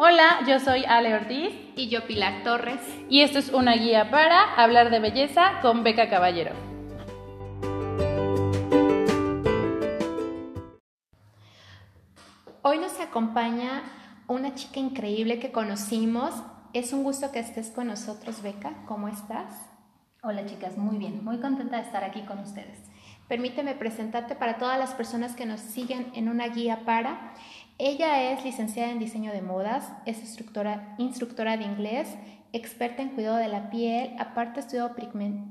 Hola, yo soy Ale Ortiz. Y yo Pilar Torres. Y esto es una guía para hablar de belleza con Beca Caballero. Hoy nos acompaña una chica increíble que conocimos. Es un gusto que estés con nosotros, Beca. ¿Cómo estás? Hola chicas, muy bien, muy contenta de estar aquí con ustedes. Permíteme presentarte para todas las personas que nos siguen en una guía para. Ella es licenciada en diseño de modas, es instructora, instructora de inglés, experta en cuidado de la piel, aparte estudió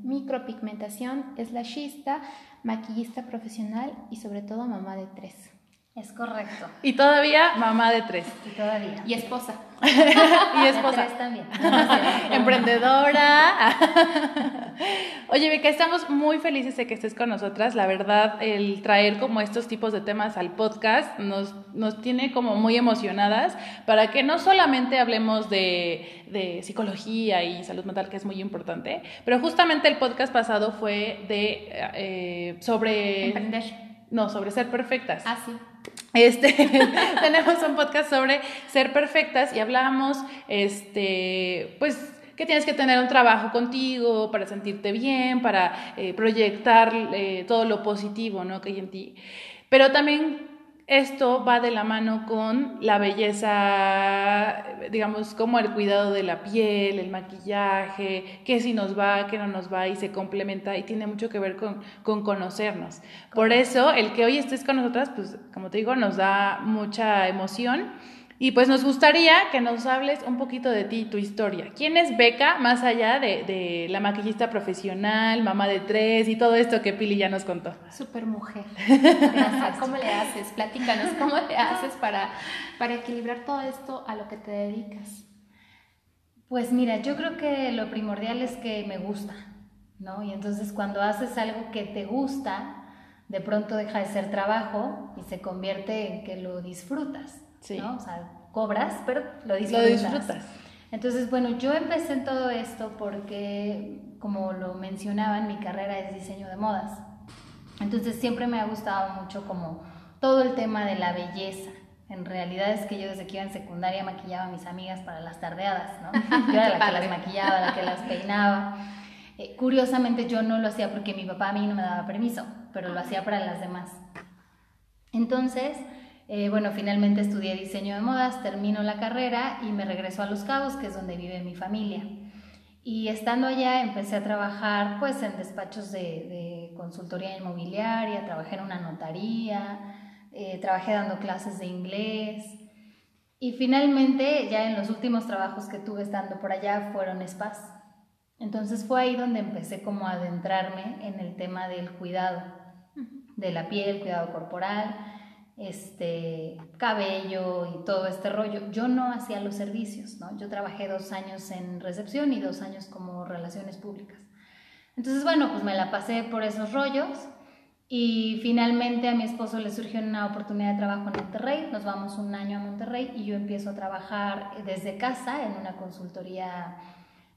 micropigmentación, es lashista, maquillista profesional y sobre todo mamá de tres. Es correcto. Y todavía mamá de tres. Y todavía. Y esposa. y esposa. De tres también. Emprendedora. Oye, Beca, estamos muy felices de que estés con nosotras. La verdad, el traer como estos tipos de temas al podcast nos, nos tiene como muy emocionadas para que no solamente hablemos de, de psicología y salud mental, que es muy importante, pero justamente el podcast pasado fue de eh, sobre... Emprender. No, sobre ser perfectas. Ah, sí. Este, tenemos un podcast sobre ser perfectas y hablamos, este, pues, que tienes que tener un trabajo contigo para sentirte bien, para eh, proyectar eh, todo lo positivo, ¿no? Que hay en ti. Pero también esto va de la mano con la belleza, digamos, como el cuidado de la piel, el maquillaje, qué si nos va, qué no nos va y se complementa y tiene mucho que ver con, con conocernos. Por eso, el que hoy estés con nosotras, pues, como te digo, nos da mucha emoción y pues nos gustaría que nos hables un poquito de ti, tu historia. ¿Quién es Beca, más allá de, de, la maquillista profesional, mamá de tres y todo esto que Pili ya nos contó? Super mujer. ¿Cómo le haces? Platícanos, ¿cómo le haces para, para equilibrar todo esto a lo que te dedicas? Pues mira, yo creo que lo primordial es que me gusta, ¿no? Y entonces cuando haces algo que te gusta, de pronto deja de ser trabajo y se convierte en que lo disfrutas. Sí. ¿no? O sea, cobras, pero lo disfrutas. Lo disfrutas. Entonces, bueno, yo empecé en todo esto porque, como lo mencionaban, mi carrera es diseño de modas. Entonces, siempre me ha gustado mucho como todo el tema de la belleza. En realidad es que yo desde que iba en secundaria maquillaba a mis amigas para las tardeadas, ¿no? Yo era la que las maquillaba, la que las peinaba. Eh, curiosamente yo no lo hacía porque mi papá a mí no me daba permiso, pero lo hacía para las demás. Entonces, eh, bueno, finalmente estudié diseño de modas, termino la carrera y me regreso a Los Cabos, que es donde vive mi familia. Y estando allá empecé a trabajar pues en despachos de, de consultoría inmobiliaria, trabajé en una notaría, eh, trabajé dando clases de inglés. Y finalmente, ya en los últimos trabajos que tuve estando por allá fueron spas. Entonces fue ahí donde empecé como a adentrarme en el tema del cuidado de la piel, cuidado corporal, este, cabello y todo este rollo. Yo no hacía los servicios, ¿no? Yo trabajé dos años en recepción y dos años como relaciones públicas. Entonces, bueno, pues me la pasé por esos rollos y finalmente a mi esposo le surgió una oportunidad de trabajo en Monterrey. Nos vamos un año a Monterrey y yo empiezo a trabajar desde casa en una consultoría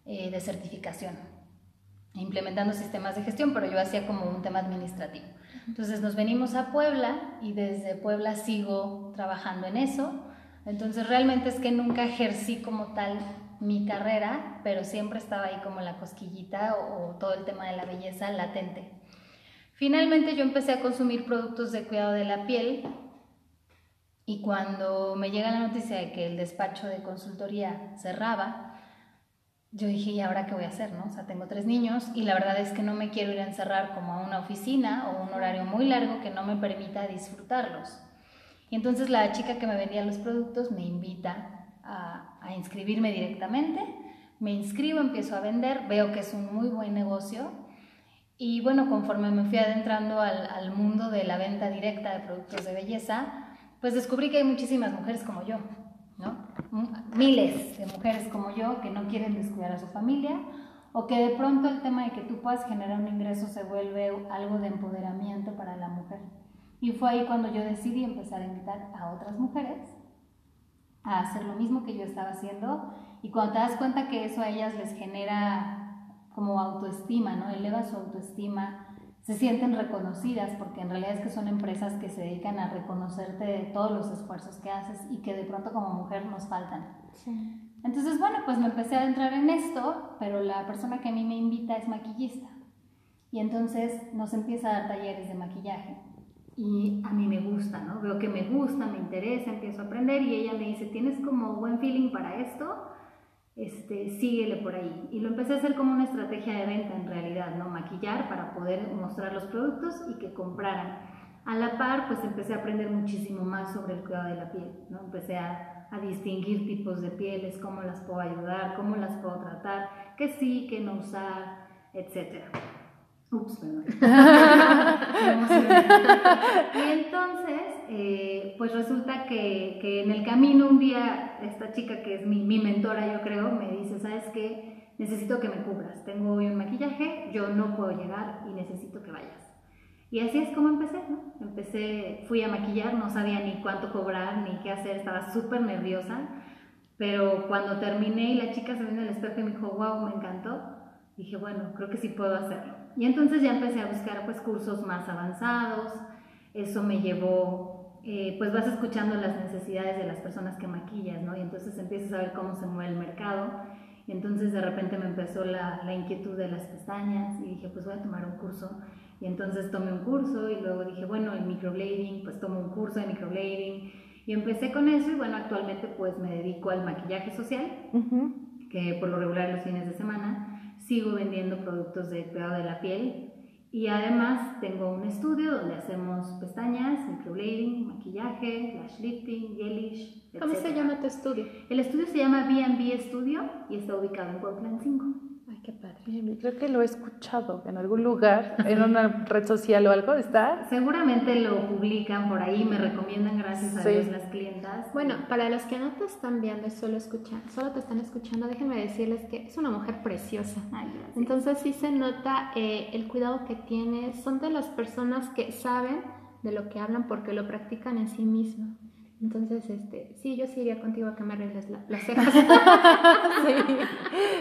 eh, de certificación, implementando sistemas de gestión, pero yo hacía como un tema administrativo. Entonces nos venimos a Puebla y desde Puebla sigo trabajando en eso. Entonces realmente es que nunca ejercí como tal mi carrera, pero siempre estaba ahí como la cosquillita o, todo el tema de la belleza latente. Finalmente yo empecé a consumir productos de cuidado de la piel y cuando me llega la noticia de que el despacho de consultoría cerraba, yo dije, ¿y ahora qué voy a hacer? No? O sea, tengo tres niños y la verdad es que no me quiero ir a encerrar como a una oficina o un horario muy largo que no me permita disfrutarlos. Y entonces la chica que me vendía los productos me invita a, a inscribirme directamente. Me inscribo, empiezo a vender, veo que es un muy buen negocio. Y bueno, conforme me fui adentrando al, al mundo de la venta directa de productos de belleza, pues descubrí que hay muchísimas mujeres como yo, ¿no? Miles de mujeres como yo que no quieren descuidar a su familia o que de pronto el tema de que tú puedas generar un ingreso se vuelve algo de empoderamiento para la mujer. Y fue ahí cuando yo decidí empezar a invitar a otras mujeres a hacer lo mismo que yo estaba haciendo y cuando te das cuenta que eso a ellas les genera como autoestima, ¿no? Eleva su autoestima, se sienten reconocidas, porque en realidad es que son empresas que se dedican a reconocerte de todos los esfuerzos que haces y que de pronto como mujer nos faltan. Entonces, bueno, pues me empecé a entrar en esto, pero la persona que a mí me invita es maquillista. Y entonces nos empieza a dar talleres de maquillaje. Y a mí me gusta, ¿no? Veo que me gusta, me interesa, empiezo a aprender y ella me dice, ¿tienes como buen feeling para esto? Este, síguele por ahí. Y lo empecé a hacer como una estrategia de venta en realidad, ¿no? Maquillar para poder mostrar los productos y que compraran. A la par, pues empecé a aprender muchísimo más sobre el cuidado de la piel, ¿no? Empecé a, a distinguir tipos de pieles, cómo las puedo ayudar, cómo las puedo tratar, qué sí, qué no usar, etcétera. Ups, perdón. y entonces, eh, pues resulta que, que, en el camino un día, esta chica que es mi, mi, mentora, yo creo, me dice, ¿sabes qué? Necesito que me cubras. Tengo hoy un maquillaje, yo no puedo llegar y necesito que vayas. Y así es como empecé, ¿no? Empecé, fui a maquillar, no sabía ni cuánto cobrar, ni qué hacer, estaba súper nerviosa. Pero cuando terminé y la chica se en el espejo y me dijo, wow, me encantó, dije, bueno, creo que sí puedo hacerlo. Y entonces ya empecé a buscar pues cursos más avanzados, eso me llevó, eh, pues vas escuchando las necesidades de las personas que maquillas, ¿no? Y entonces empiezas a ver cómo se mueve el mercado. Y entonces de repente me empezó la, la inquietud de las pestañas y dije, pues voy a tomar un curso. Y entonces tomé un curso y luego dije, bueno, el microblading, pues tomo un curso de microblading. Y empecé con eso y bueno, actualmente pues me dedico al maquillaje social, que por lo regular los fines de semana sigo vendiendo productos de cuidado de la piel y además tengo un estudio donde hacemos pestañas, microblading, maquillaje, lash lifting, gelish, etc. ¿Cómo se llama tu estudio? El estudio se llama B&B Studio y está ubicado en Portland 5. Creo que lo he escuchado en algún lugar, en una red social o algo, ¿está? Seguramente lo publican por ahí, me recomiendan gracias a Sí. Dios las clientas. Bueno, para los que no te están viendo y solo escuchan, solo te están escuchando, déjenme decirles que es una mujer preciosa. Ay. Entonces sí se nota eh, el cuidado que tiene. Son de las personas que saben de lo que hablan porque lo practican en sí mismo. Entonces, este, sí, yo sí iría contigo a que me arregles la- las cejas. Sí.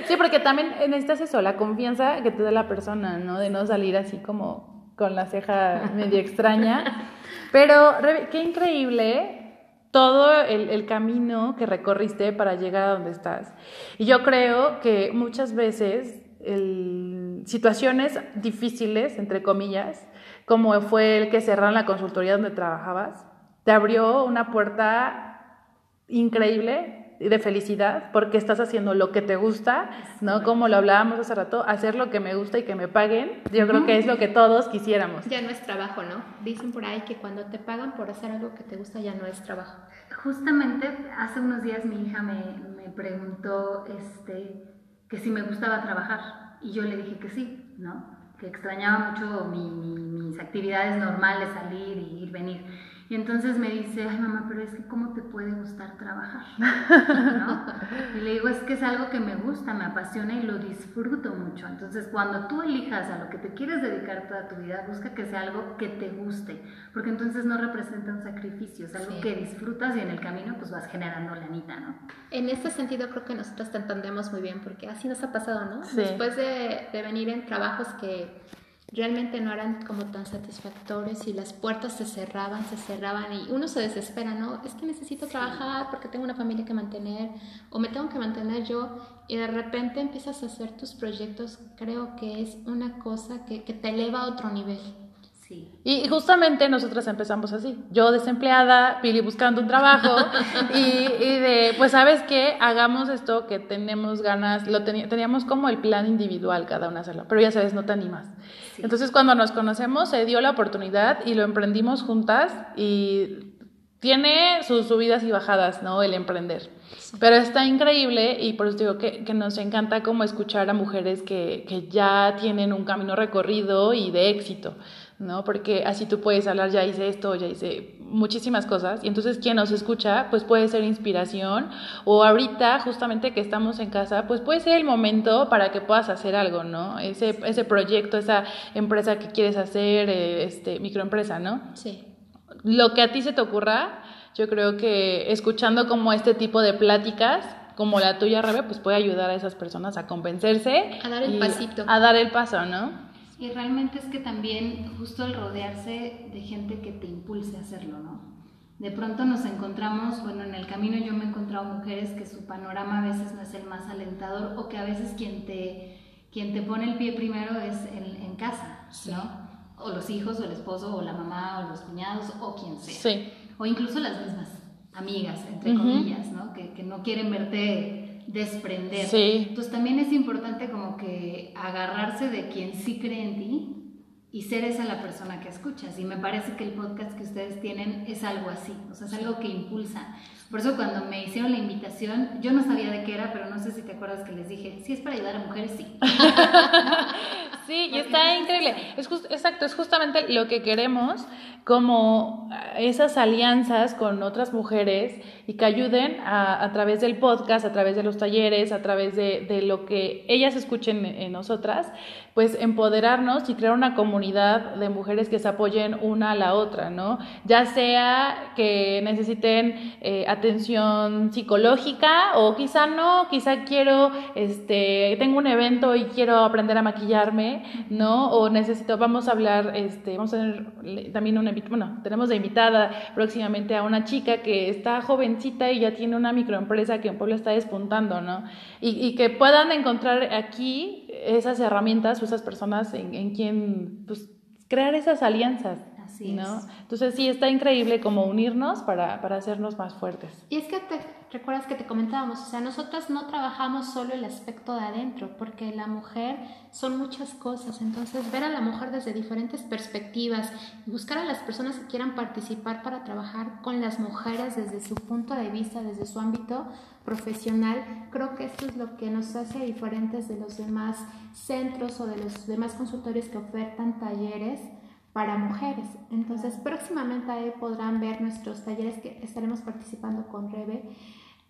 Sí, porque también necesitas eso, la confianza que te da la persona, ¿no? De no salir así como con la ceja medio extraña. Pero qué increíble todo el, el camino que recorriste para llegar a donde estás. Y yo creo que muchas veces el- situaciones difíciles, entre comillas, como fue el que cerraron la consultoría donde trabajabas, te abrió una puerta increíble de felicidad porque estás haciendo lo que te gusta, ¿no? Como lo hablábamos hace rato, hacer lo que me gusta y que me paguen, yo creo que es lo que todos quisiéramos. ya no es trabajo, ¿no? Dicen por ahí que cuando te pagan por hacer algo que te gusta ya no es trabajo. Justamente hace unos días mi hija me, me preguntó este, que si me gustaba trabajar y yo le dije que sí, ¿no? Que extrañaba mucho mi- mi- mis actividades normales, salir y ir, venir. Y entonces me dice, ay mamá, pero es que ¿cómo te puede gustar trabajar? ¿No? Y le digo, es que es algo que me gusta, me apasiona y lo disfruto mucho. Entonces cuando tú elijas a lo que te quieres dedicar toda tu vida, busca que sea algo que te guste, porque entonces no representa un sacrificio, es algo Sí. que disfrutas y en el camino pues vas generando lanita, ¿no? En este sentido creo que nosotros te entendemos muy bien porque así nos ha pasado, ¿no? Sí. Después de, de venir en trabajos que realmente no eran como tan satisfactorios y las puertas se cerraban, se cerraban y uno se desespera, ¿no? Es que necesito trabajar porque tengo una familia que mantener o me tengo que mantener yo y de repente empiezas a hacer tus proyectos, creo que es una cosa que, que te eleva a otro nivel. Sí. Y justamente nosotras empezamos así. Yo desempleada, Pili buscando un trabajo y, y de, pues sabes qué, hagamos esto que tenemos ganas, lo teníamos como el plan individual cada una hacerlo, pero ya sabes, no te animas. Sí. Entonces cuando nos conocemos se dio la oportunidad y lo emprendimos juntas y tiene sus subidas y bajadas, ¿no? El emprender. Pero está increíble y por eso digo que, que nos encanta como escuchar a mujeres que, que ya tienen un camino recorrido y de éxito, ¿no? Porque así tú puedes hablar, ya hice esto, ya hice muchísimas cosas y entonces quien nos escucha pues puede ser inspiración o ahorita justamente que estamos en casa pues puede ser el momento para que puedas hacer algo, ¿no? Ese, ese proyecto, esa empresa que quieres hacer, eh, este, microempresa, ¿no? Sí. lo que a ti se te ocurra, yo creo que escuchando como este tipo de pláticas, como la tuya, Rebe, pues puede ayudar a esas personas a convencerse. A dar el pasito. A dar el paso, ¿no? Y realmente es que también justo el rodearse de gente que te impulse a hacerlo, ¿no? De pronto nos encontramos, bueno, en el camino yo me he encontrado mujeres que su panorama a veces no es el más alentador o que a veces quien te, quien te pone el pie primero es en, en casa, ¿no? O los hijos, o el esposo, o la mamá, o los cuñados, o quien sea. Sí. O incluso las mismas amigas, entre comillas, ¿no? Que, que no quieren verte desprender. Sí. Entonces también es importante como que agarrarse de quien sí cree en ti y ser esa la persona que escuchas. Y me parece que el podcast que ustedes tienen es algo así, o sea, es algo que impulsa. Por eso cuando me hicieron la invitación, yo no sabía de qué era, pero no sé si te acuerdas que les dije, si es para ayudar a mujeres, sí. Sí, y está increíble. Es just- exacto, es justamente lo que queremos, como esas alianzas con otras mujeres y que ayuden a, a través del podcast, a través de los talleres, a través de, de lo que ellas escuchen en nosotras, pues empoderarnos y crear una comunidad de mujeres que se apoyen una a la otra, ¿no? Ya sea que necesiten eh, atención psicológica o quizá no, quizá quiero, este, tengo un evento y quiero aprender a maquillarme, ¿no? O necesito, vamos a hablar, este, vamos a tener también una, bueno, tenemos de invitada próximamente a una chica que está y ya tiene una microempresa que en Puebla está despuntando, ¿no? Y, y que puedan encontrar aquí esas herramientas o esas personas en, en quien, pues, crear esas alianzas. Así ¿no? es. Entonces sí, está increíble como unirnos para, para hacernos más fuertes. Y es que te recuerdas que te comentábamos, o sea, nosotras no trabajamos solo el aspecto de adentro, porque la mujer son muchas cosas, entonces ver a la mujer desde diferentes perspectivas y buscar a las personas que quieran participar para trabajar con las mujeres desde su punto de vista, desde su ámbito profesional, creo que esto es lo que nos hace diferentes de los demás centros o de los demás consultorios que ofertan talleres para mujeres. Entonces, próximamente ahí podrán ver nuestros talleres que estaremos participando con Rebe.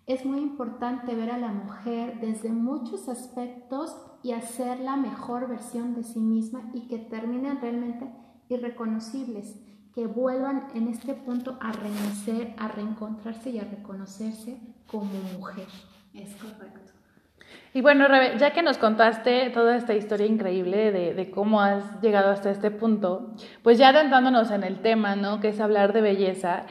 Es muy importante ver a la mujer desde muchos aspectos y hacer la mejor versión de sí misma y que terminen realmente irreconocibles, que vuelvan en este punto a renacer, a reencontrarse y a reconocerse como mujer. Es correcto. Y bueno, Rebe, ya que nos contaste toda esta historia increíble de, de, cómo has llegado hasta este punto, pues ya adentrándonos en el tema, ¿no? Que es hablar de belleza,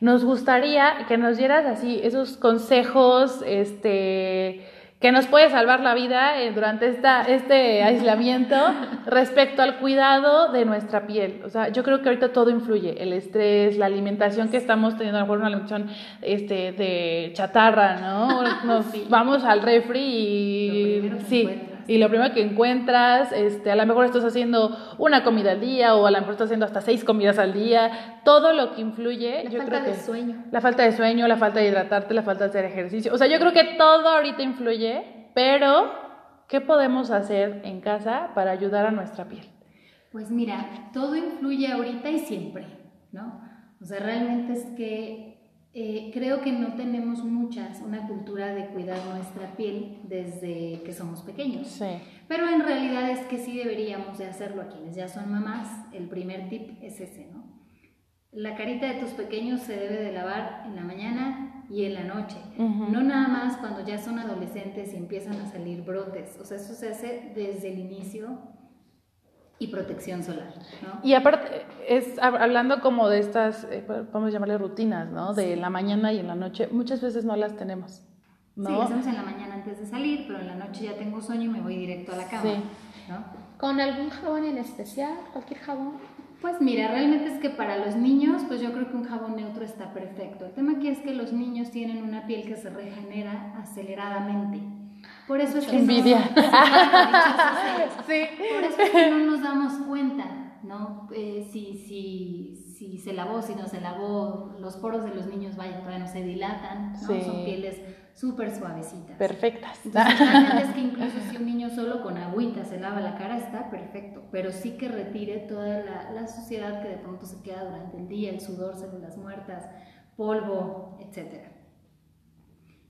nos gustaría que nos dieras así esos consejos, este que nos puede salvar la vida eh, durante esta, este aislamiento respecto al cuidado de nuestra piel. O sea, yo creo que ahorita todo influye, el estrés, la alimentación que estamos teniendo, a lo mejor una alimentación este, de chatarra, ¿no? Nos Sí. vamos al refri y... Lo sí. Y lo primero que encuentras, este, a lo mejor estás haciendo una comida al día o a lo mejor estás haciendo hasta seis comidas al día, todo lo que influye, La yo falta creo de que sueño. la falta de sueño, la falta de hidratarte, la falta de hacer ejercicio, o sea, yo creo que todo ahorita influye, pero ¿qué podemos hacer en casa para ayudar a nuestra piel? Pues mira, todo influye ahorita y siempre, ¿no? O sea, realmente es que eh, creo que no tenemos muchas, una cultura de cuidar nuestra piel desde que somos pequeños. Sí. Pero en realidad es que sí deberíamos de hacerlo a quienes ya son mamás. El primer tip es ese, ¿no? La carita de tus pequeños se debe de lavar en la mañana y en la noche. Ujú. No nada más cuando ya son adolescentes y empiezan a salir brotes. O sea, eso se hace desde el inicio y protección solar, ¿no? Y aparte, es hab- hablando como de estas, eh, podemos llamarle rutinas, ¿no? De la mañana y en la noche, muchas veces no las tenemos, ¿no? Sí, lo hacemos en la mañana antes de salir, pero en la noche ya tengo sueño y me voy directo a la cama, Sí. ¿no? ¿Con algún jabón en especial? ¿Cualquier jabón? Pues mira, realmente es que para los niños, pues yo creo que un jabón neutro está perfecto. El tema aquí es que los niños tienen una piel que se regenera aceleradamente. Por eso es que Envidia. Sí. Por eso es que no nos damos cuenta, ¿no? Eh, si, si, si se lavó, si no se lavó, los poros de los niños, vaya, todavía no se dilatan, ¿no? Sí. Son pieles súper suavecitas. Perfectas. Entonces, es que incluso si un niño solo con agüita se lava la cara, está perfecto, pero sí que retire toda la, la suciedad que de pronto se queda durante el día, el sudor, células muertas, polvo, etc.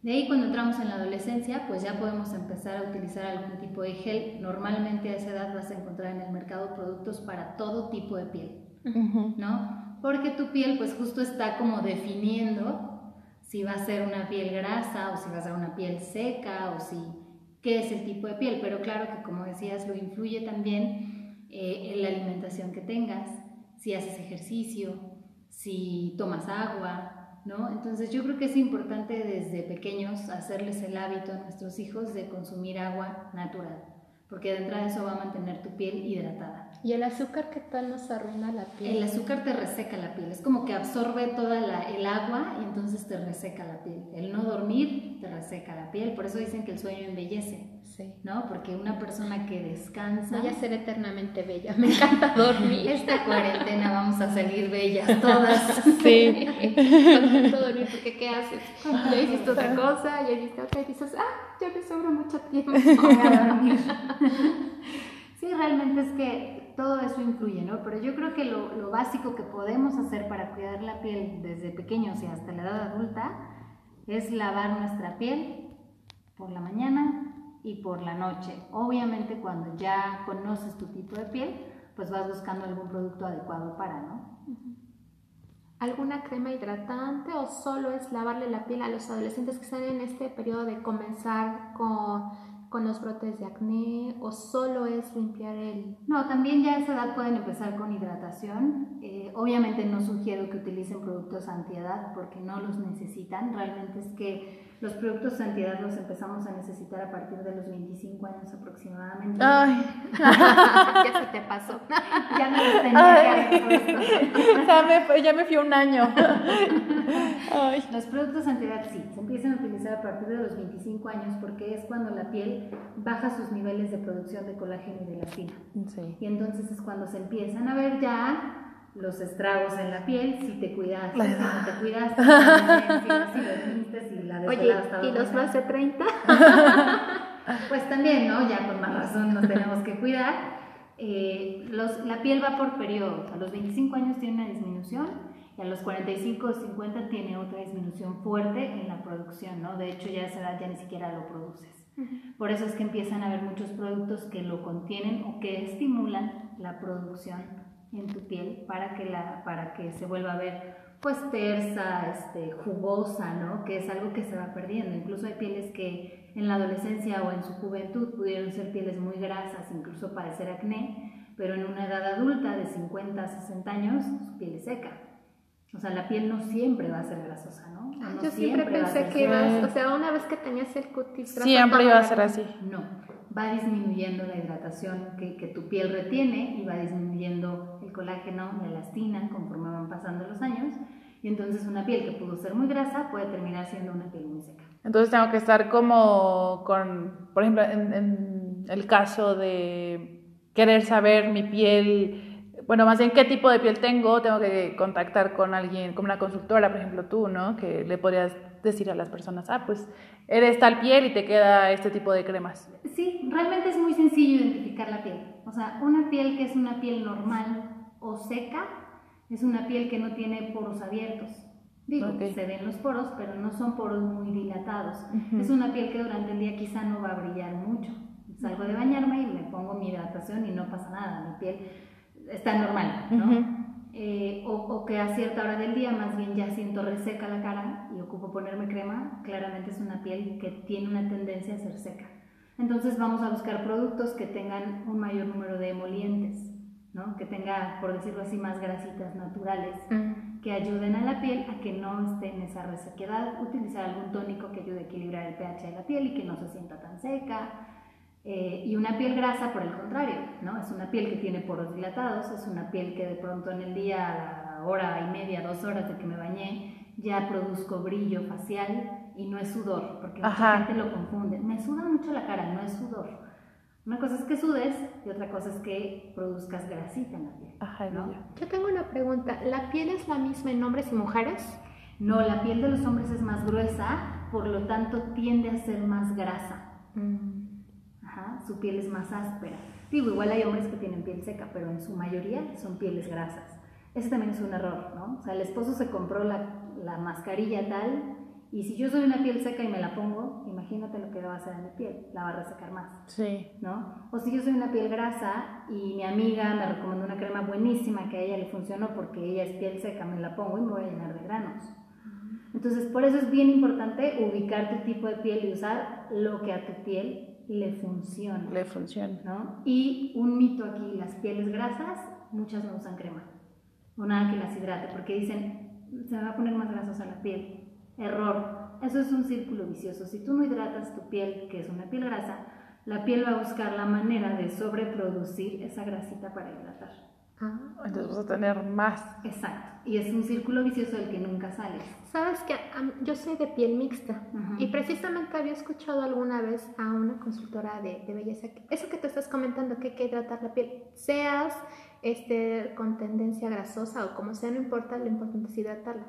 De ahí cuando entramos en la adolescencia, pues ya podemos empezar a utilizar algún tipo de gel. Normalmente a esa edad vas a encontrar en el mercado productos para todo tipo de piel. ¿no? Porque tu piel pues justo está como definiendo si va a ser una piel grasa o si va a ser una piel seca o si qué es el tipo de piel, pero claro que como decías lo influye también eh, la alimentación que tengas, si haces ejercicio, si tomas agua, ¿no? Entonces yo creo que es importante desde pequeños hacerles el hábito a nuestros hijos de consumir agua natural porque de entrada eso va a mantener tu piel hidratada. ¿Y el azúcar qué tal nos arruina la piel? El azúcar te reseca la piel, es como que absorbe toda el agua y entonces te reseca la piel. El no dormir te reseca la piel, por eso dicen que el sueño embellece. Sí. ¿No? Porque una persona que descansa. Voy a ser eternamente bella. Me encanta dormir. Esta cuarentena vamos a salir bellas todas. Sí. Contento dormir, porque ¿qué haces? Ya hiciste otra cosa, ya hiciste otra y dices, ah, ya me sobra mucho tiempo. a dormir. Sí, realmente es que todo eso influye, ¿no? Pero yo creo que lo, lo básico que podemos hacer para cuidar la piel desde pequeños y hasta la edad adulta es lavar nuestra piel por la mañana y por la noche. Obviamente cuando ya conoces tu tipo de piel, pues vas buscando algún producto adecuado para, ¿no? ¿Alguna crema hidratante o solo es lavarle la piel a los adolescentes que están en este periodo de comenzar con con los brotes de acné o solo es limpiar el... No, también ya a esa edad pueden empezar con hidratación. Eh, obviamente no sugiero que utilicen productos antiedad porque no los necesitan. Realmente es que los productos antiedad los empezamos a necesitar a partir de los 25 años aproximadamente. Ay, ya se te pasó. ya me los tenía ya, me, ya me fui un año. Ay. Los productos antiedad sí, se empiezan a utilizar a partir de los 25 años porque es cuando la piel baja sus niveles de producción de colágeno y de elastina. Sí. Y entonces es cuando se empiezan a ver ya los estragos en la piel, si te cuidaste, si no te cuidaste, si, dormiste, si la Oye, ¿y los más de 30? pues también, ¿no? Ya con más razón nos tenemos que cuidar. Eh, los, la piel va por periodos. A los 25 años tiene una disminución y a los 45 o 50 tiene otra disminución fuerte en la producción, ¿no? De hecho, ya a esa edad ya ni siquiera lo produces. Por eso es que empiezan a haber muchos productos que lo contienen o que estimulan la producción en tu piel para que, la, para que se vuelva a ver pues tersa, este, jugosa, ¿no? Que es algo que se va perdiendo. Incluso hay pieles que en la adolescencia o en su juventud pudieron ser pieles muy grasas, incluso padecer acné, pero en una edad adulta de 50 60 años su piel es seca. O sea, la piel no siempre va a ser grasosa, ¿no? Yo siempre, pensé que ibas, o sea, una vez que tenías el cutis... Siempre iba a ser así. No, va disminuyendo la hidratación que, que, tu piel retiene y va disminuyendo el colágeno, la elastina conforme van pasando los años. Y entonces una piel que pudo ser muy grasa puede terminar siendo una piel muy seca. Entonces tengo que estar como con, por ejemplo, en, en el caso de querer saber mi piel bueno, más bien qué tipo de piel tengo, tengo que contactar con alguien, como una consultora, por ejemplo tú, ¿no? Que le podrías decir a las personas, ah, pues eres tal piel y te queda este tipo de cremas. Sí, realmente es muy sencillo identificar la piel. O sea, una piel que es una piel normal o seca es una piel que no tiene poros abiertos. Digo, se ven los poros, pero no son poros muy dilatados. Es una piel que durante el día quizá no va a brillar mucho. Salgo de bañarme y me pongo mi hidratación y no pasa nada. Mi piel está normal, ¿no? Eh, o, que a cierta hora del día más bien ya siento reseca la cara y ocupo ponerme crema, claramente es una piel que tiene una tendencia a ser seca. Entonces vamos a buscar productos que tengan un mayor número de emolientes, ¿no? que tenga, por decirlo así, más grasitas naturales, que ayuden a la piel a que no esté en esa resequedad, utilizar algún tónico que ayude a equilibrar el pH de la piel y que no se sienta tan seca, eh, y una piel grasa, por el contrario, ¿no? Es una piel que tiene poros dilatados, es una piel que de pronto en el día, a la hora y media, dos horas de que me bañé, ya produzco brillo facial y no es sudor, porque mucha gente lo confunde. Me suda mucho la cara, no es sudor. Una cosa es que sudes y otra cosa es que produzcas grasita en la piel. Ajá, ¿no? Yo tengo una pregunta. ¿La piel es la misma en hombres y mujeres? No, la piel de los hombres es más gruesa, por lo tanto tiende a ser más grasa. Mm su piel es más áspera. Digo, igual hay hombres que tienen piel seca, pero en su mayoría son pieles grasas. Ese también es un error, ¿no? O sea, el esposo se compró la, la mascarilla tal y si yo soy una piel seca y me la pongo, imagínate lo que va a hacer en mi piel, la va a resecar más. Sí. ¿No? O si yo soy una piel grasa y mi amiga me recomendó una crema buenísima que a ella le funcionó porque ella es piel seca, me la pongo y me voy a llenar de granos. Entonces, por eso es bien importante ubicar tu tipo de piel y usar lo que a tu piel le funciona. Le funciona. ¿no? Y un mito aquí, las pieles grasas, muchas no usan crema o nada que las hidrate, porque dicen, se me va a poner más grasosa la piel. Error, eso es un círculo vicioso. Si tú no hidratas tu piel, que es una piel grasa, la piel va a buscar la manera de sobreproducir esa grasita para hidratar. Ah, entonces vas a tener más. Exacto. Y es un círculo vicioso del que nunca sales. Sabes que yo soy de piel mixta y precisamente había escuchado alguna vez a una consultora de, de belleza, eso que te estás comentando, que hay que hidratar la piel, seas este, con tendencia grasosa o como sea, no importa, lo importante es hidratarla.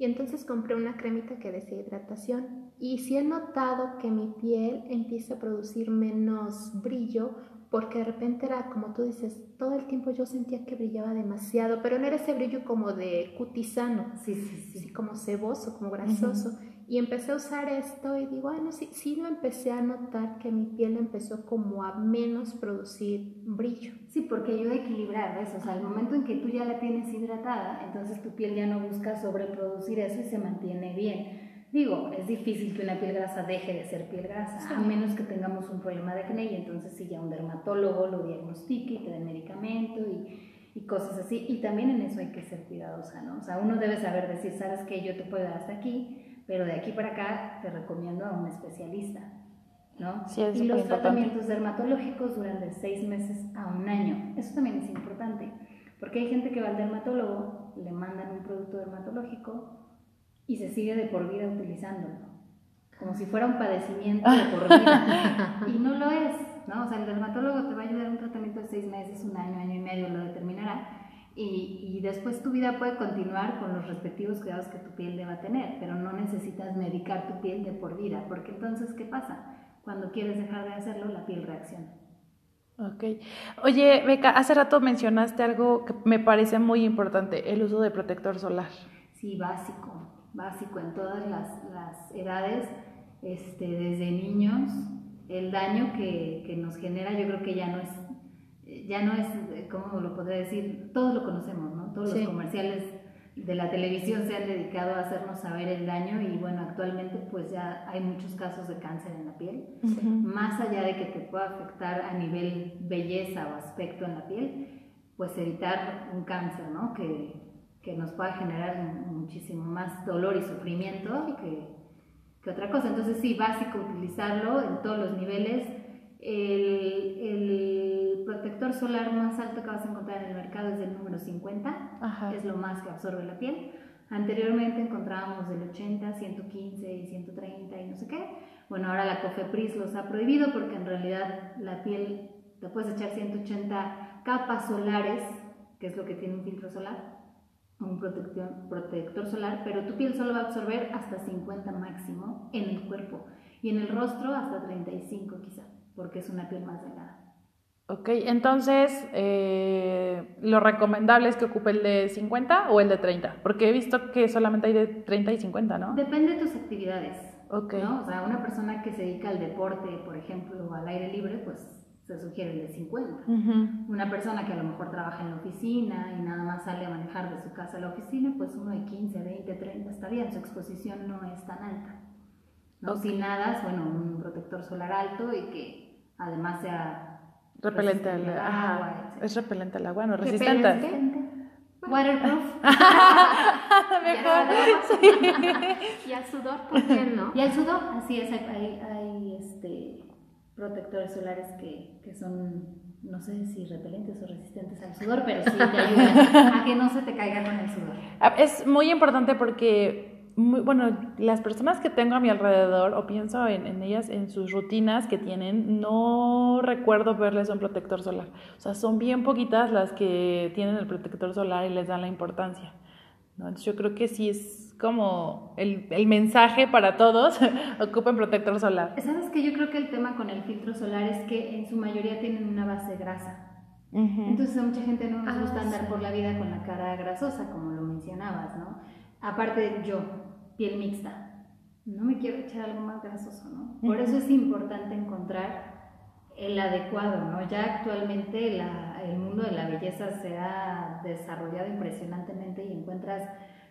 Y entonces compré una cremita que decía hidratación. Y sí he notado que mi piel empieza a producir menos brillo porque de repente era como tú dices, todo el tiempo yo sentía que brillaba demasiado, pero no era ese brillo como de cutisano, sí, sí, sí. como ceboso, como grasoso. Y empecé a usar esto y digo, bueno, sí, sí lo empecé a notar que mi piel empezó como a menos producir brillo. Sí, porque ayuda a equilibrar, ¿ves? O sea, al momento en que tú ya la tienes hidratada, entonces tu piel ya no busca sobreproducir eso y se mantiene bien. Digo, es difícil que una piel grasa deje de ser piel grasa, a menos que tengamos un problema de acné y entonces sí ya un dermatólogo lo diagnostique y te dé medicamento y, y, cosas así. Y también en eso hay que ser cuidadosa, ¿no? O sea, uno debe saber decir, sabes que yo te puedo dar hasta aquí, pero de aquí para acá te recomiendo a un especialista. ¿no? y los tratamientos dermatológicos duran de seis meses a un año. Eso también es importante, porque hay gente que va al dermatólogo, le mandan un producto dermatológico y se sigue de por vida utilizándolo, como si fuera un padecimiento de por vida. y no lo es, ¿no? O sea, el dermatólogo te va a ayudar un tratamiento de seis meses, un año, año y medio, lo determinará y, y, después tu vida puede continuar con los respectivos cuidados que tu piel deba tener, pero no necesitas medicar tu piel de por vida, porque entonces, ¿qué pasa? Cuando quieres dejar de hacerlo, la piel reacciona. Ok. Oye, Beca, hace rato mencionaste algo que me parece muy importante, el uso de protector solar. Sí, básico, básico en todas las, las edades, este, desde niños, el daño que, que nos genera yo creo que ya no es ya no es, ¿cómo lo podría decir? Todos lo conocemos, ¿no? Todos los comerciales de la televisión se han dedicado a hacernos saber el daño y bueno, actualmente pues ya hay muchos casos de cáncer en la piel. Más allá de que te pueda afectar a nivel belleza o aspecto en la piel, pues evitar un cáncer, ¿no? Que, que nos pueda generar muchísimo más dolor y sufrimiento que, que otra cosa. Entonces sí, básico utilizarlo en todos los niveles. El, el protector solar más alto que vas a encontrar en el mercado es el número 50, es lo más que absorbe la piel. Anteriormente encontrábamos del 80, 115 y 130 y no sé qué. Bueno, ahora la COFEPRIS los ha prohibido porque en realidad la piel te puedes echar 180 capas solares, que es lo que tiene un filtro solar, un protector, protector solar, pero tu piel solo va a absorber hasta 50 máximo en el cuerpo y en el rostro hasta 35 quizá, porque es una piel más delgada. Ok, entonces, eh, ¿lo recomendable es que ocupe el de 50 o el de 30? Porque he visto que solamente hay de 30 y 50, ¿no? Depende de tus actividades. Ok. ¿no? O sea, una persona que se dedica al deporte, por ejemplo, o al aire libre, pues se sugiere el de 50. Una persona que a lo mejor trabaja en la oficina y nada más sale a manejar de su casa a la oficina, pues uno de 15, 20, 30 está bien, su exposición no es tan alta. ¿no? Si nadas, bueno, un protector solar alto y que además sea Repelente al agua. Es repelente al agua, no resistente. Waterproof. Mejor. Y al sudor, ¿por qué no? Y al sudor, así es, hay, hay este, protectores solares que, que son, no sé si repelentes o resistentes al sudor, pero sí te ayudan a que no se te caiga con el sudor. Ah, es muy importante porque bueno, las personas que tengo a mi alrededor o pienso en, ellas, en sus rutinas que tienen, no recuerdo verles un protector solar. O sea, son bien poquitas las que tienen el protector solar y les dan la importancia. Entonces yo creo que sí es como el, el mensaje para todos, ocupen protector solar. ¿Sabes que Yo creo que el tema con el filtro solar es que en su mayoría tienen una base grasa. Entonces a mucha gente no nos gusta ah, andar por la vida con la cara grasosa, como lo mencionabas, ¿no? Aparte yo, piel mixta, no me quiero echar algo más grasoso, ¿no? Por eso es importante encontrar el adecuado, ¿no? Ya actualmente el mundo de la belleza se ha desarrollado impresionantemente y encuentras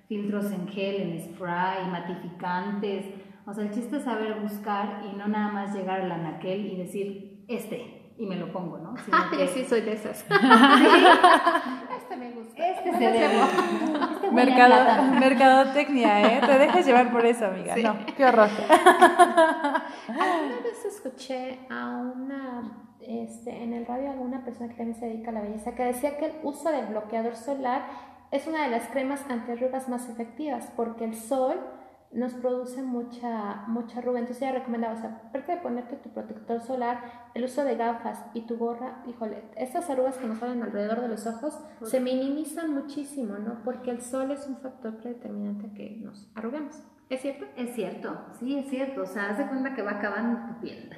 filtros en gel, en spray, matificantes, O sea, el chiste es saber buscar y no nada más llegar al anaquel y decir, este, y me lo pongo, ¿no? Sino que... sí, soy de esas. este me gusta. Este se debe. Este Mercado, mercadotecnia, ¿eh? Te dejas llevar por eso, amiga. No, qué horror. Alguna vez escuché a una este, en el radio alguna persona que también se dedica a la belleza que decía que el uso del bloqueador solar es una de las cremas antiarrugas más efectivas porque el sol nos produce mucha, mucha arruga. Entonces ella recomendaba, o sea, aparte de ponerte tu protector solar, el uso de gafas y tu gorra, híjole, estas arrugas que nos salen alrededor de los ojos se minimizan muchísimo, ¿no? Porque el sol es un factor predeterminante que nos arruguemos. ¿Es cierto? Es cierto, sí, es cierto. O sea, haz de cuenta que va acabando tu piel.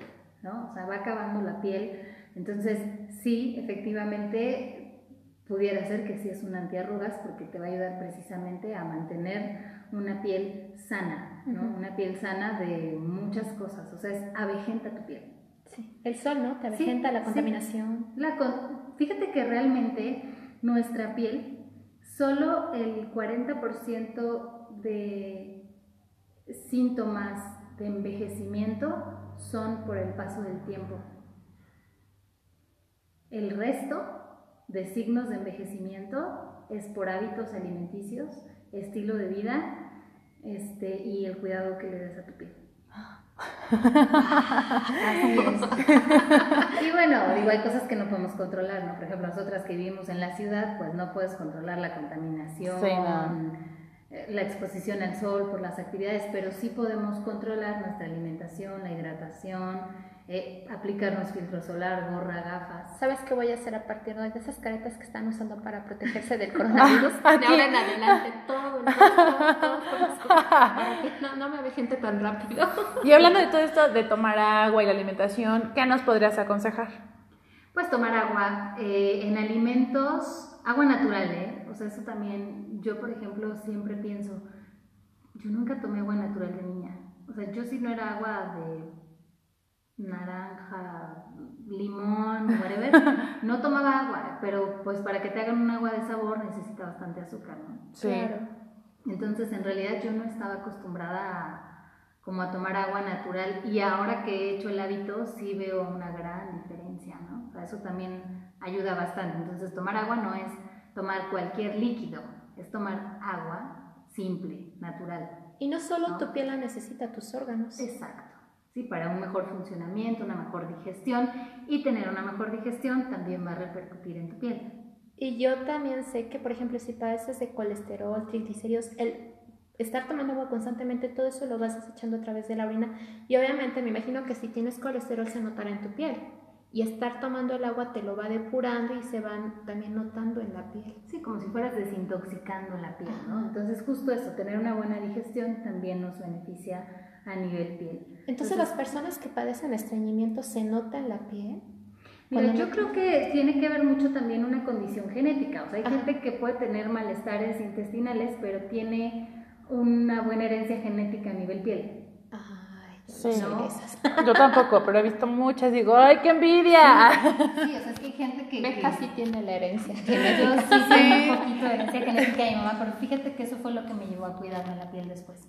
¿no? O sea, va acabando la piel. Entonces, sí, efectivamente, pudiera ser que sí es un antiarrugas porque te va a ayudar precisamente a mantener una piel sana, ¿no? Una piel sana de muchas cosas, o sea, es avejenta tu piel. Sí. El sol, ¿no? Te avejenta la contaminación. La Fíjate que realmente nuestra piel, solo el 40% de síntomas de envejecimiento son por el paso del tiempo. El resto de signos de envejecimiento es por hábitos alimenticios, estilo de vida este, y el cuidado que le des a tu piel. Así es. Y bueno, digo, hay cosas que no podemos controlar, ¿no? Por ejemplo, nosotras que vivimos en la ciudad, pues no puedes controlar la contaminación, eh, la exposición al sol por las actividades, pero sí podemos controlar nuestra alimentación, la hidratación, eh, aplicarnos filtro solar, gorra, gafas. ¿Sabes qué voy a hacer a partir de esas caretas que están usando para protegerse del coronavirus? de ahora en adelante, todo, todo, no, no me ve gente tan rápido. Y hablando de todo esto, de tomar agua y la alimentación, ¿qué nos podrías aconsejar? Pues tomar agua eh, en alimentos, agua natural, ¿eh? O sea, eso también, yo por ejemplo siempre pienso, yo nunca tomé agua natural de niña. O sea, yo si no era agua de naranja, limón, whatever, no tomaba agua, pero pues para que te hagan un agua de sabor necesita bastante azúcar, ¿no? Sí. Claro. Entonces, en realidad yo no estaba acostumbrada a, como a tomar agua natural y ahora que he hecho el hábito sí veo una gran diferencia, ¿no? O sea, eso también ayuda bastante. Entonces, tomar agua no es tomar cualquier líquido, es tomar agua simple, natural. Y no solo tu piel la necesita, tus órganos. Exacto. Sí, para un mejor funcionamiento, una mejor digestión y tener una mejor digestión también va a repercutir en tu piel. Y yo también sé que, por ejemplo, si padeces de colesterol, triglicéridos, el estar tomando agua constantemente, todo eso lo vas desechando a través de la orina. Y obviamente me imagino que si tienes colesterol se notará en tu piel. Y estar tomando el agua te lo va depurando y se van también notando en la piel. Sí, como si fueras desintoxicando la piel, ¿no? Entonces justo eso, tener una buena digestión también nos beneficia a nivel piel. Entonces, las personas que padecen estreñimiento se nota en la piel. Mira, yo creo que tiene que ver mucho también una condición genética. O sea, hay gente que puede tener malestares intestinales, pero tiene una buena herencia genética a nivel piel. Sí. Yo tampoco, pero he visto muchas y digo, ¡ay, qué envidia! Sí, o sea, es que hay gente que. Beca sí tiene la herencia. Yo sí tengo un poquito de herencia genética de mi mamá, pero fíjate que eso fue lo que me llevó a cuidarme la piel después.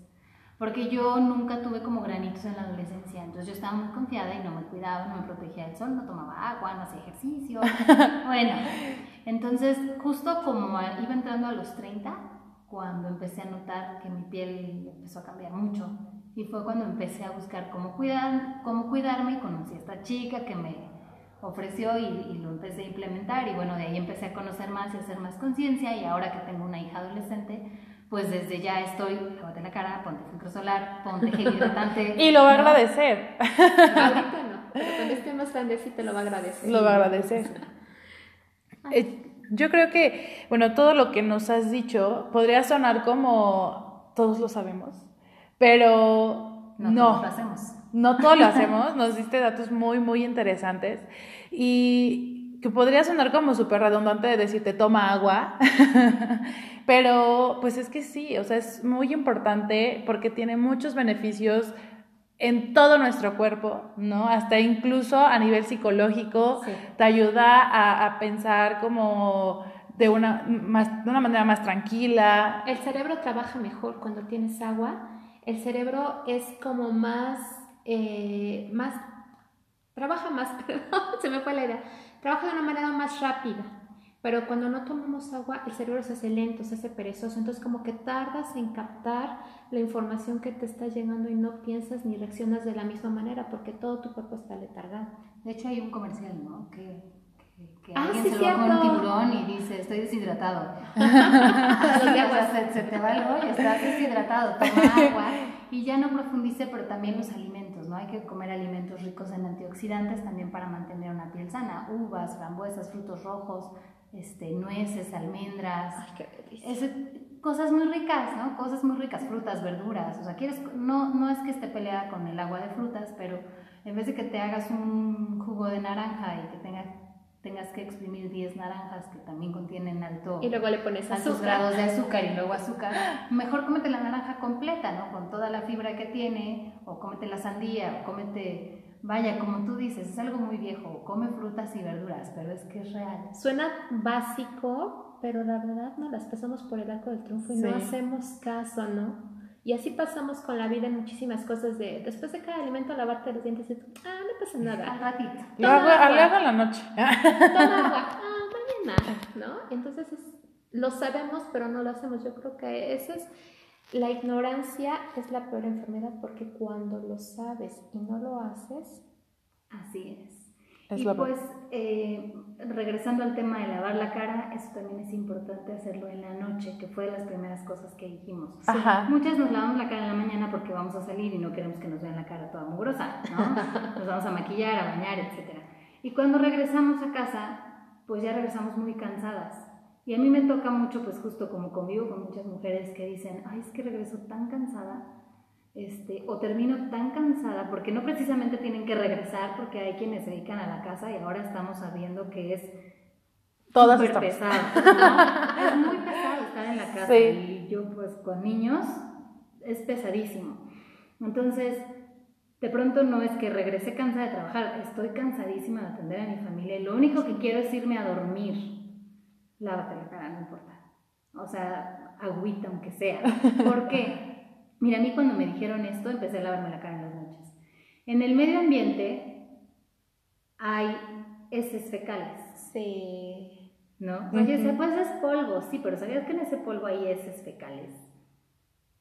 Porque yo nunca tuve como granitos en la adolescencia, entonces yo estaba muy confiada y no me cuidaba, no me protegía del sol, no tomaba agua, no hacía ejercicio. bueno, entonces justo como iba entrando a los 30, cuando empecé a notar que mi piel empezó a cambiar mucho. Y fue cuando empecé a buscar cómo, cuidar, cómo cuidarme y conocí a esta chica que me ofreció y, lo empecé a implementar. Y bueno, de ahí empecé a conocer más y a hacer más conciencia. Y ahora que tengo una hija adolescente, pues desde ya estoy, lávate la cara, ponte filtro solar, ponte gel hidratante. y lo va a agradecer. Ahorita no, pero cuando esté más grande sí te lo va a agradecer. Lo va a agradecer. Eh, yo creo que, bueno, todo lo que nos has dicho podría sonar como todos lo sabemos, pero no. No lo hacemos. No todos lo hacemos, nos diste datos muy, muy interesantes y que podría sonar como súper redundante de decirte toma agua, pero pues es que sí, o sea, es muy importante porque tiene muchos beneficios en todo nuestro cuerpo, ¿no? Hasta incluso a nivel psicológico, te ayuda a, a pensar como de una, más, de una manera más tranquila. El cerebro trabaja mejor cuando tienes agua el cerebro es como más, eh, más, trabaja más, perdón, se me fue la idea, trabaja de una manera más rápida. Pero cuando no tomamos agua, el cerebro se hace lento, se hace perezoso. Entonces como que tardas en captar la información que te está llegando y no piensas ni reaccionas de la misma manera porque todo tu cuerpo está letargado. De hecho hay un comercial, ¿no? Que, que, Ah, alguien sí, se lo con un tiburón y dice, estoy deshidratado. se, se te va el rollo, estás deshidratado, toma agua. Y ya no profundice, pero también los alimentos, ¿no? Hay que comer alimentos ricos en antioxidantes también para mantener una piel sana. Uvas, frambuesas, frutos rojos, este, nueces, almendras. Ay, qué. Ese- cosas muy ricas, ¿no? Cosas muy ricas, frutas, verduras. O sea, quieres, no, no es que esté peleada con el agua de frutas, pero en vez de que te hagas un jugo de naranja y que tenga- tengas que exprimir 10 naranjas que también contienen alto, Y luego le pones altos azúcar. grados de azúcar y luego azúcar, mejor cómete la naranja completa, ¿no? Con toda la fibra que tiene, o cómete la sandía, o cómete, vaya, como tú dices, es algo muy viejo, come frutas y verduras, pero es que es real. Suena básico, pero la verdad no las pasamos por el arco del triunfo y no Sí. hacemos caso, ¿no? Y así pasamos con la vida en muchísimas cosas de después de cada alimento lavarte los dientes y tú, ah, no pasa Al nada. ratito. Lo hago, la noche. Toma agua, ah, mañana, ¿no? Entonces es- lo sabemos, pero no lo hacemos. Yo creo que esa es la ignorancia es la peor enfermedad porque cuando lo sabes y no lo haces, Así es. Es y la- pues, eh, regresando al tema de lavar la cara, eso también es importante hacerlo en la noche, que fue de las primeras cosas que dijimos. Muchas nos lavamos la cara en la mañana porque vamos a salir y no queremos que nos vean la cara toda mugrosa, ¿no? Nos vamos a maquillar, a bañar, etc. Y cuando regresamos a casa, pues ya regresamos muy cansadas. Y a mí me toca mucho, pues justo como convivo con muchas mujeres que dicen, ay, es que regreso tan cansada, este, o termino tan cansada, porque no precisamente tienen que regresar, porque hay quienes se dedican a la casa y ahora estamos sabiendo que es Todas súper pesado, ¿no? Es muy pesado estar en la casa Sí. y yo pues con niños es pesadísimo. Entonces, de pronto no es que regresé cansada de trabajar, estoy cansadísima de atender a mi familia y lo único que quiero es irme a dormir. Lávate la cara, no importa. O sea, agüita aunque sea. ¿Por qué? Mira, a mí cuando me dijeron esto empecé a lavarme la cara en las noches. En el medio ambiente hay heces fecales. sí. ¿no? Oye, se pues es polvo, sí, pero ¿sabías que en ese polvo hay heces fecales?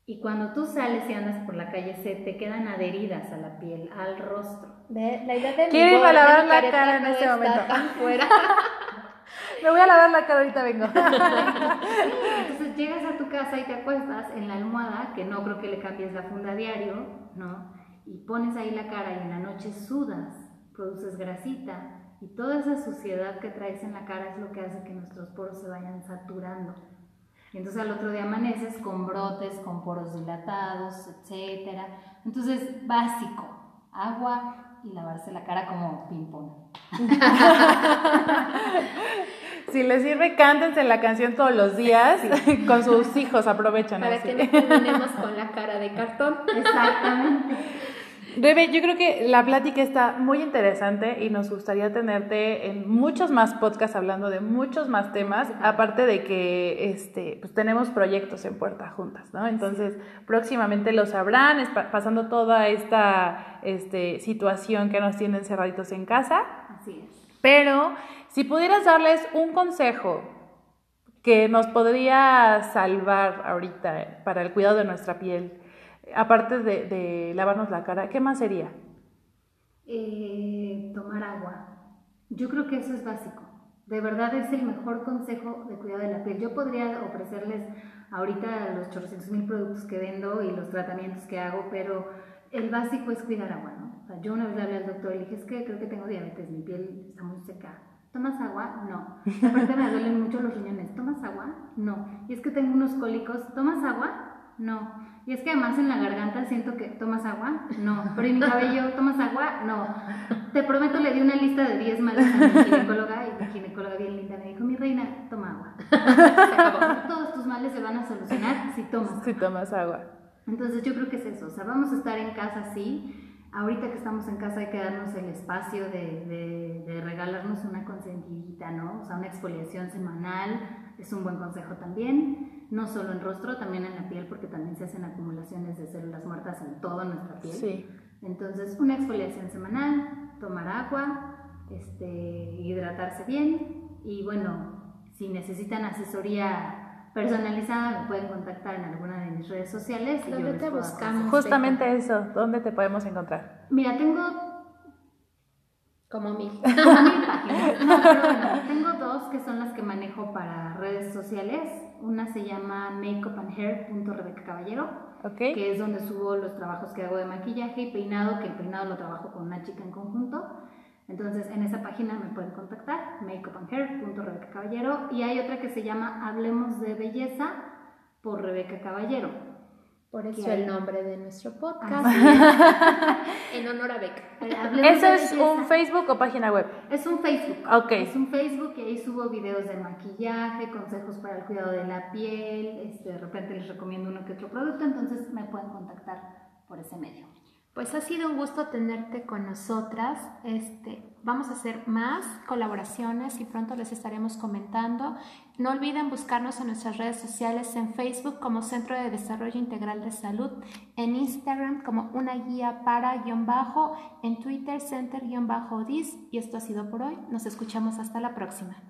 Y cuando tú sales y andas por la calle, se te quedan adheridas a la piel, al rostro. Ve, la idea de Quiero irme a lavar la cara en este momento. fuera. Me voy a lavar la cara, ahorita vengo. Entonces llegas a tu casa y te acuestas en la almohada, que no creo que le cambies la funda a diario, ¿no? Y pones ahí la cara y en la noche sudas, produces grasita y toda esa suciedad que traes en la cara es lo que hace que nuestros poros se vayan saturando. Y entonces al otro día amaneces con brotes, con poros dilatados, etcétera. Entonces, básico, agua y lavarse la cara como ping-pong. Si les sirve, cántense la canción todos los días con sus hijos, aprovechan. Para así. que no terminemos con la cara de cartón. Exactamente. Rebe, yo creo que la plática está muy interesante y nos gustaría tenerte en muchos más podcasts hablando de muchos más temas, aparte de que este, pues tenemos proyectos en puerta juntas, ¿no? Entonces, próximamente lo sabrán, pasando toda esta este, situación que nos tienen cerraditos en casa. Así es. Pero si pudieras darles un consejo que nos podría salvar ahorita para el cuidado de nuestra piel, aparte de, de lavarnos la cara, ¿qué más sería? Eh, tomar agua. Yo creo que eso es básico. De verdad es el mejor consejo de cuidado de la piel. Yo podría ofrecerles ahorita los 800 mil productos que vendo y los tratamientos que hago, pero el básico es cuidar agua, ¿no? O sea, yo una vez le hablé al doctor y le dije, es que creo que tengo diabetes, mi piel está muy seca. ¿Tomas agua? No. Aparte me duelen mucho los riñones. ¿Tomas agua? No. Y es que tengo unos cólicos. ¿Tomas agua? No. Y es que además en la garganta siento que tomas agua, no. Pero en mi cabello, ¿tomas agua? No. Te prometo, le di una lista de 10 males a mi ginecóloga y mi ginecóloga bien linda me dijo, mi reina, toma agua. Se acabó. Todos tus males se van a solucionar si tomas. Si tomas agua. Entonces yo creo que es eso, o sea, vamos a estar en casa sí. Ahorita que estamos en casa hay que darnos el espacio de, de- de regalarnos una consentidita, ¿no? O sea, una exfoliación semanal es un buen consejo también, no solo en rostro, también en la piel, porque también se hacen acumulaciones acumulaciones de células muertas en toda nuestra piel. Sí. Entonces, una exfoliación semanal, tomar agua, este, hidratarse bien y bueno, si necesitan asesoría personalizada me pueden contactar en alguna de mis redes sociales. y yo ¿Dónde les puedo buscamos? Justamente eso, ¿dónde te podemos encontrar? Mira, tengo Como mil. mil páginas. No, pero bueno, tengo dos que son las que manejo para redes sociales. Una se llama makeupandhair.rebecacaballero, ¿Ok? que es donde subo los trabajos que hago de maquillaje y peinado, que el peinado lo trabajo con una chica en conjunto. Entonces, en esa página me pueden contactar, makeupandhair.rebecacaballero. Y hay otra que se llama Hablemos de Belleza por Rebeca Caballero. Por eso el nombre de nuestro podcast. Es. en honor a Beca. Eh, ¿Eso es Belleza. un Facebook o página web? Es un Facebook. Ok. Es un Facebook y ahí subo videos de maquillaje, consejos para el cuidado de la piel. Este, de repente les recomiendo uno que otro producto, entonces me pueden contactar por ese medio. Pues ha sido un gusto tenerte con nosotras. Este, vamos a hacer más colaboraciones y pronto les estaremos comentando. No olviden buscarnos en nuestras redes sociales en Facebook como Centro de Desarrollo Integral de Salud, en Instagram como una guía para guion bajo, en Twitter Center guion bajo DIS. Y esto ha sido por hoy. Nos escuchamos hasta la próxima.